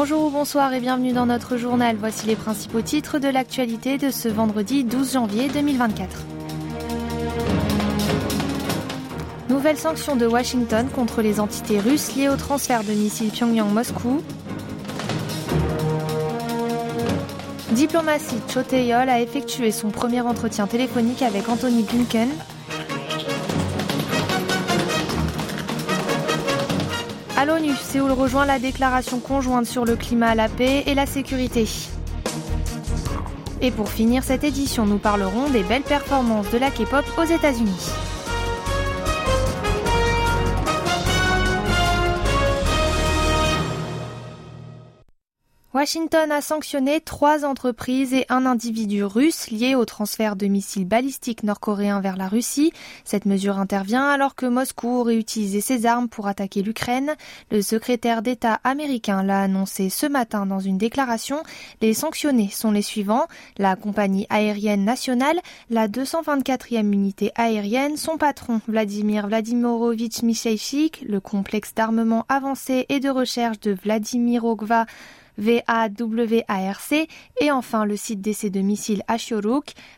Bonjour ou bonsoir et bienvenue dans notre journal. Voici les principaux titres de l'actualité de ce vendredi 12 janvier 2024. Nouvelle sanction de Washington contre les entités russes liées au transfert de missiles Pyongyang-Moscou. Diplomatie, Cho Tae-yol a effectué son premier entretien téléphonique avec Anthony Blinken. À l'ONU, Séoul rejoint la déclaration conjointe sur le climat, la paix et la sécurité. Et pour finir cette édition, nous parlerons des belles performances de la K-pop aux États-Unis. Washington a sanctionné trois entreprises et un individu russe liés au transfert de missiles balistiques nord-coréens vers la Russie. Cette mesure intervient alors que Moscou aurait utilisé ses armes pour attaquer l'Ukraine. Le secrétaire d'État américain l'a annoncé ce matin dans une déclaration. Les sanctionnés sont les suivants. La compagnie aérienne nationale, la 224e unité aérienne, son patron Vladimir Vladimirovitch Mikhaïchik, le complexe d'armement avancé et de recherche de Vladimir Ogva VAWARC et enfin le site d'essai de missiles à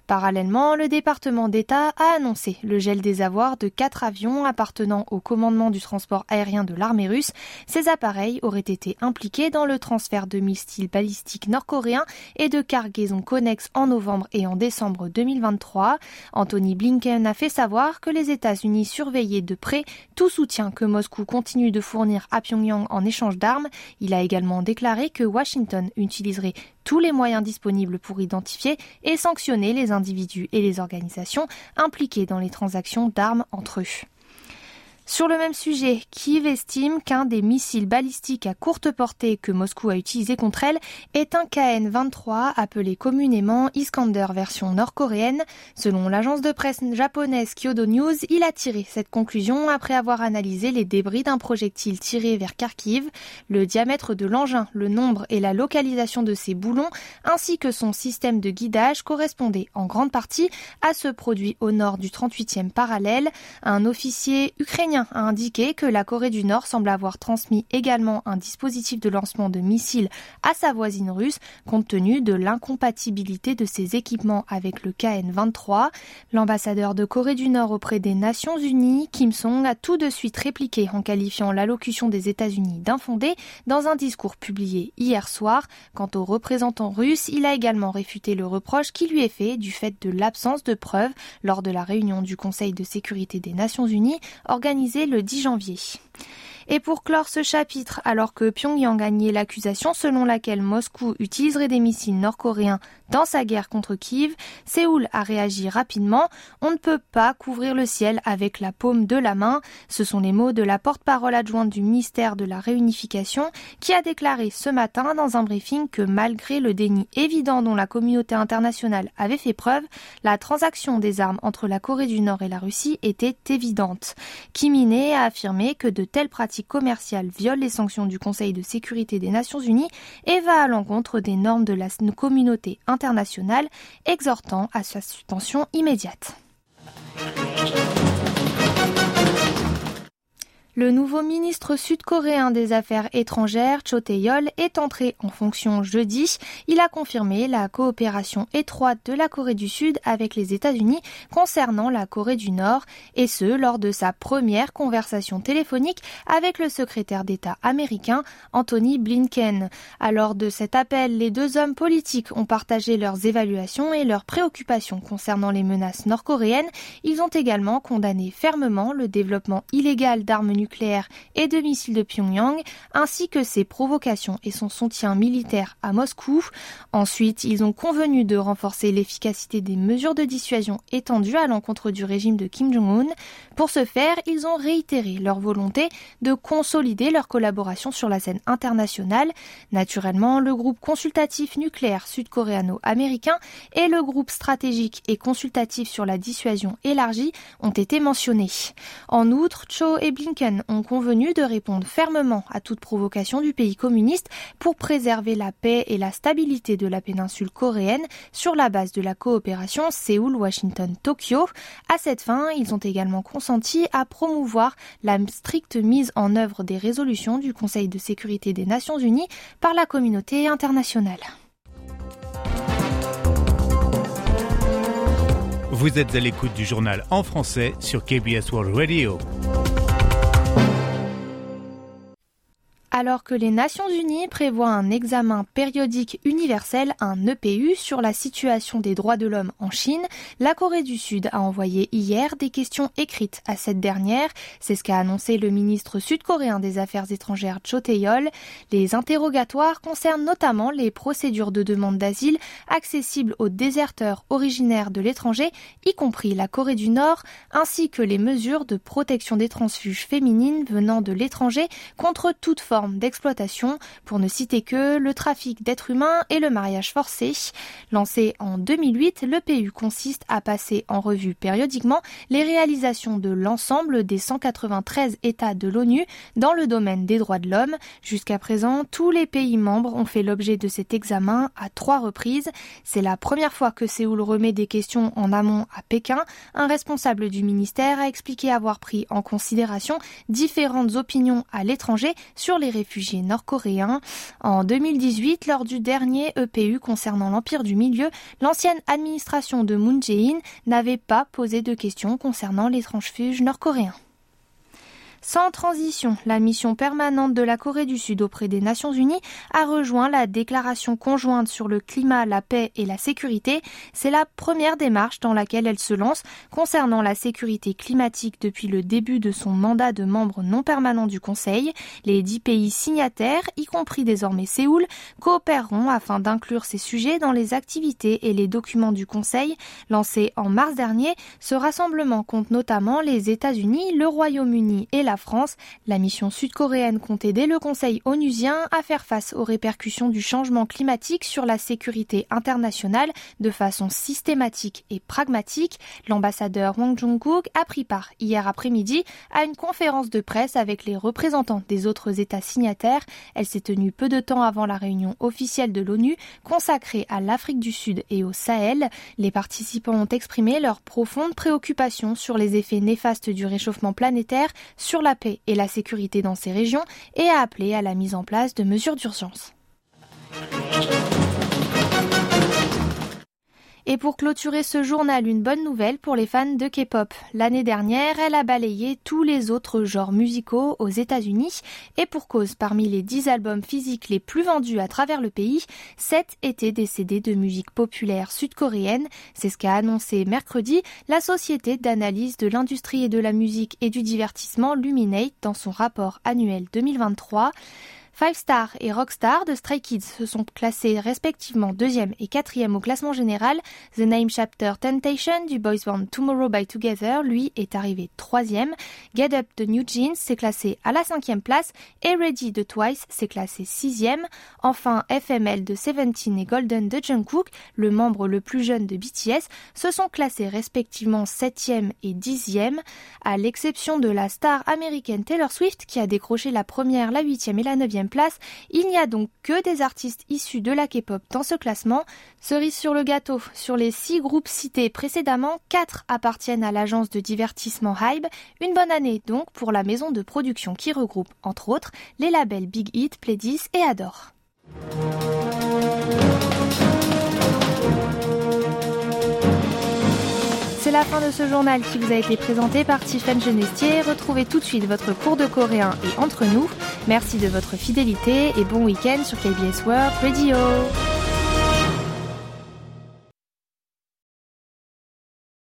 Parallèlement, le département d'État a annoncé le gel des avoirs de quatre avions appartenant au commandement du transport aérien de l'armée russe. Ces appareils auraient été impliqués dans le transfert de missiles balistiques nord-coréens et de cargaisons connexes en novembre et en décembre 2023. Anthony Blinken a fait savoir que les États-Unis surveillaient de près tout soutien que Moscou continue de fournir à Pyongyang en échange d'armes. Il a également déclaré que Washington utiliserait tous les moyens disponibles pour identifier et sanctionner les individus et les organisations impliqués dans les transactions d'armes entre eux. Sur le même sujet, Kiev estime qu'un des missiles balistiques à courte portée que Moscou a utilisé contre elle est un KN-23 appelé communément Iskander version nord-coréenne. Selon l'agence de presse japonaise Kyodo News, il a tiré cette conclusion après avoir analysé les débris d'un projectile tiré vers Kharkiv, le diamètre de l'engin, le nombre et la localisation de ses boulons, ainsi que son système de guidage correspondaient en grande partie à ce produit au nord du 38e parallèle. Un officier ukrainien a indiqué que la Corée du Nord semble avoir transmis également un dispositif de lancement de missiles à sa voisine russe compte tenu de l'incompatibilité de ses équipements avec le KN-23. L'ambassadeur de Corée du Nord auprès des Nations Unies, Kim Song, a tout de suite répliqué en qualifiant l'allocution des États-Unis d'infondée dans un discours publié hier soir. Quant au représentant russe, il a également réfuté le reproche qui lui est fait du fait de l'absence de preuves lors de la réunion du Conseil de sécurité des Nations Unies organisée le 10 janvier. Et pour clore ce chapitre, alors que Pyongyang a nié l'accusation selon laquelle Moscou utiliserait des missiles nord-coréens dans sa guerre contre Kiev, Séoul a réagi rapidement. On ne peut pas couvrir le ciel avec la paume de la main. Ce sont les mots de la porte-parole adjointe du ministère de la Réunification qui a déclaré ce matin dans un briefing que malgré le déni évident dont la communauté internationale avait fait preuve, la transaction des armes entre la Corée du Nord et la Russie était évidente. Kim a affirmé que de telles pratiques commerciales violent les sanctions du Conseil de sécurité des Nations Unies et va à l'encontre des normes de la communauté internationale, exhortant à sa suspension immédiate. Le nouveau ministre sud-coréen des Affaires étrangères, Cho Tae-yol, est entré en fonction jeudi. Il a confirmé la coopération étroite de la Corée du Sud avec les États-Unis concernant la Corée du Nord, et ce lors de sa première conversation téléphonique avec le secrétaire d'État américain Anthony Blinken. Alors de cet appel, les deux hommes politiques ont partagé leurs évaluations et leurs préoccupations concernant les menaces nord-coréennes. Ils ont également condamné fermement le développement illégal d'armes nucléaire et de missiles de Pyongyang, ainsi que ses provocations et son soutien militaire à Moscou. Ensuite, ils ont convenu de renforcer l'efficacité des mesures de dissuasion étendues à l'encontre du régime de Kim Jong-un. Pour ce faire, ils ont réitéré leur volonté de consolider leur collaboration sur la scène internationale. Naturellement, le groupe consultatif nucléaire sud-coréano-américain et le groupe stratégique et consultatif sur la dissuasion élargie ont été mentionnés. En outre, Cho et Blinken ont convenu de répondre fermement à toute provocation du pays communiste pour préserver la paix et la stabilité de la péninsule coréenne sur la base de la coopération Séoul-Washington-Tokyo. À cette fin, ils ont également consenti consenti à promouvoir la stricte mise en œuvre des résolutions du Conseil de sécurité des Nations Unies par la communauté internationale. Vous êtes à l'écoute du journal en français sur KBS World Radio. Alors que les Nations Unies prévoient un examen périodique universel, un EPU, sur la situation des droits de l'homme en Chine, la Corée du Sud a envoyé hier des questions écrites à cette dernière. C'est ce qu'a annoncé le ministre sud-coréen des Affaires étrangères Cho Tae-yol. Les interrogatoires concernent notamment les procédures de demande d'asile accessibles aux déserteurs originaires de l'étranger, y compris la Corée du Nord, ainsi que les mesures de protection des transfuges féminines venant de l'étranger contre toute forme d'exploitation, pour ne citer que le trafic d'êtres humains et le mariage forcé. Lancé en 2008, le PU consiste à passer en revue périodiquement les réalisations de l'ensemble des 193 États de l'ONU dans le domaine des droits de l'homme. Jusqu'à présent, tous les pays membres ont fait l'objet de cet examen à trois reprises. C'est la première fois que Séoul remet des questions en amont à Pékin. Un responsable du ministère a expliqué avoir pris en considération différentes opinions à l'étranger sur les réfugiés nord-coréens. En 2018, lors du dernier EPU concernant l'Empire du Milieu, l'ancienne administration de Moon Jae-in n'avait pas posé de questions concernant les transfuges nord-coréens. Sans transition, la mission permanente de la Corée du Sud auprès des Nations Unies a rejoint la déclaration conjointe sur le climat, la paix et la sécurité. C'est la première démarche dans laquelle elle se lance concernant la sécurité climatique depuis le début de son mandat de membre non permanent du Conseil. Les dix pays signataires, y compris désormais Séoul, coopéreront afin d'inclure ces sujets dans les activités et les documents du Conseil. Lancé en mars dernier, ce rassemblement compte notamment les États-Unis, le Royaume-Uni et la France, la mission sud-coréenne compte aider le Conseil onusien à faire face aux répercussions du changement climatique sur la sécurité internationale de façon systématique et pragmatique. L'ambassadeur Wang Jong-kook a pris part hier après-midi à une conférence de presse avec les représentants des autres États signataires. Elle s'est tenue peu de temps avant la réunion officielle de l'ONU consacrée à l'Afrique du Sud et au Sahel. Les participants ont exprimé leur profonde préoccupation sur les effets néfastes du réchauffement planétaire sur la paix et la sécurité dans ces régions et a appelé à la mise en place de mesures d'urgence. Et pour clôturer ce journal, une bonne nouvelle pour les fans de K-pop. L'année dernière, elle a balayé tous les autres genres musicaux aux États-Unis et pour cause, parmi les 10 albums physiques les plus vendus à travers le pays, 7 étaient des CD de musique populaire sud-coréenne. C'est ce qu'a annoncé mercredi la société d'analyse de l'industrie et de la musique et du divertissement Luminate dans son rapport annuel 2023. Five Star et Rockstar de Stray Kids se sont classés respectivement deuxième et quatrième au classement général. The Name Chapter Temptation du boys band Tomorrow by Together, lui, est arrivé troisième. Get Up de New Jeans s'est classé à la cinquième place et Ready de Twice s'est classé sixième. Enfin, FML de Seventeen et Golden de Jungkook, le membre le plus jeune de BTS, se sont classés respectivement septième et dixième, à l'exception de la star américaine Taylor Swift qui a décroché la première, la huitième et la neuvième place. Il n'y a donc que des artistes issus de la K-pop dans ce classement. Cerise sur le gâteau, sur les six groupes cités précédemment, quatre appartiennent à l'agence de divertissement Hybe. Une bonne année donc pour la maison de production qui regroupe, entre autres, les labels Big Hit, Pledis et Adore. C'est la fin de ce journal qui vous a été présenté par Tiffany Genestier. Retrouvez tout de suite votre cours de coréen et entre nous. Merci de votre fidélité et bon week-end sur KBS World Radio.